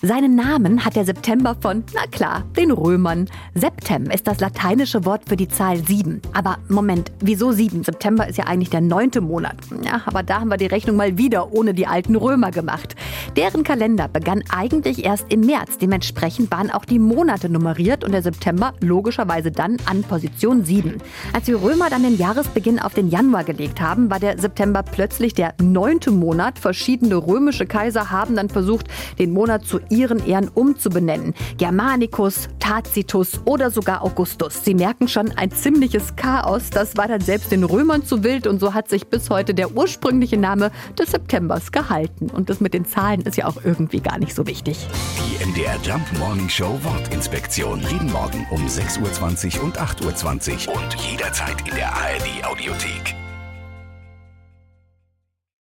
Seinen Namen hat der September von, na klar, den Römern. Septem ist das lateinische Wort für die Zahl 7. Aber Moment, wieso 7? September ist ja eigentlich der neunte Monat. Ja, aber da haben wir die Rechnung mal wieder ohne die alten Römer gemacht. Deren Kalender begann eigentlich erst im März. Dementsprechend waren auch die Monate nummeriert und der September logischerweise dann an Position 7. Als die Römer dann den Jahresbeginn auf den Januar gelegt haben, war der September plötzlich der neunte Monat. Verschiedene römische Kaiser haben dann versucht, den Monat zu ihren Ehren umzubenennen. Germanicus, Tacitus oder sogar Augustus. Sie merken schon ein ziemliches Chaos. Das war dann selbst den Römern zu wild und so hat sich bis heute der ursprüngliche Name des Septembers gehalten. Und das mit den Zahlen ist ja auch irgendwie gar nicht so wichtig. Die MDR Jump Morning Show Wortinspektion. Jeden Morgen um 6.20 Uhr und 8.20 Uhr und jederzeit in der ARD Audiothek.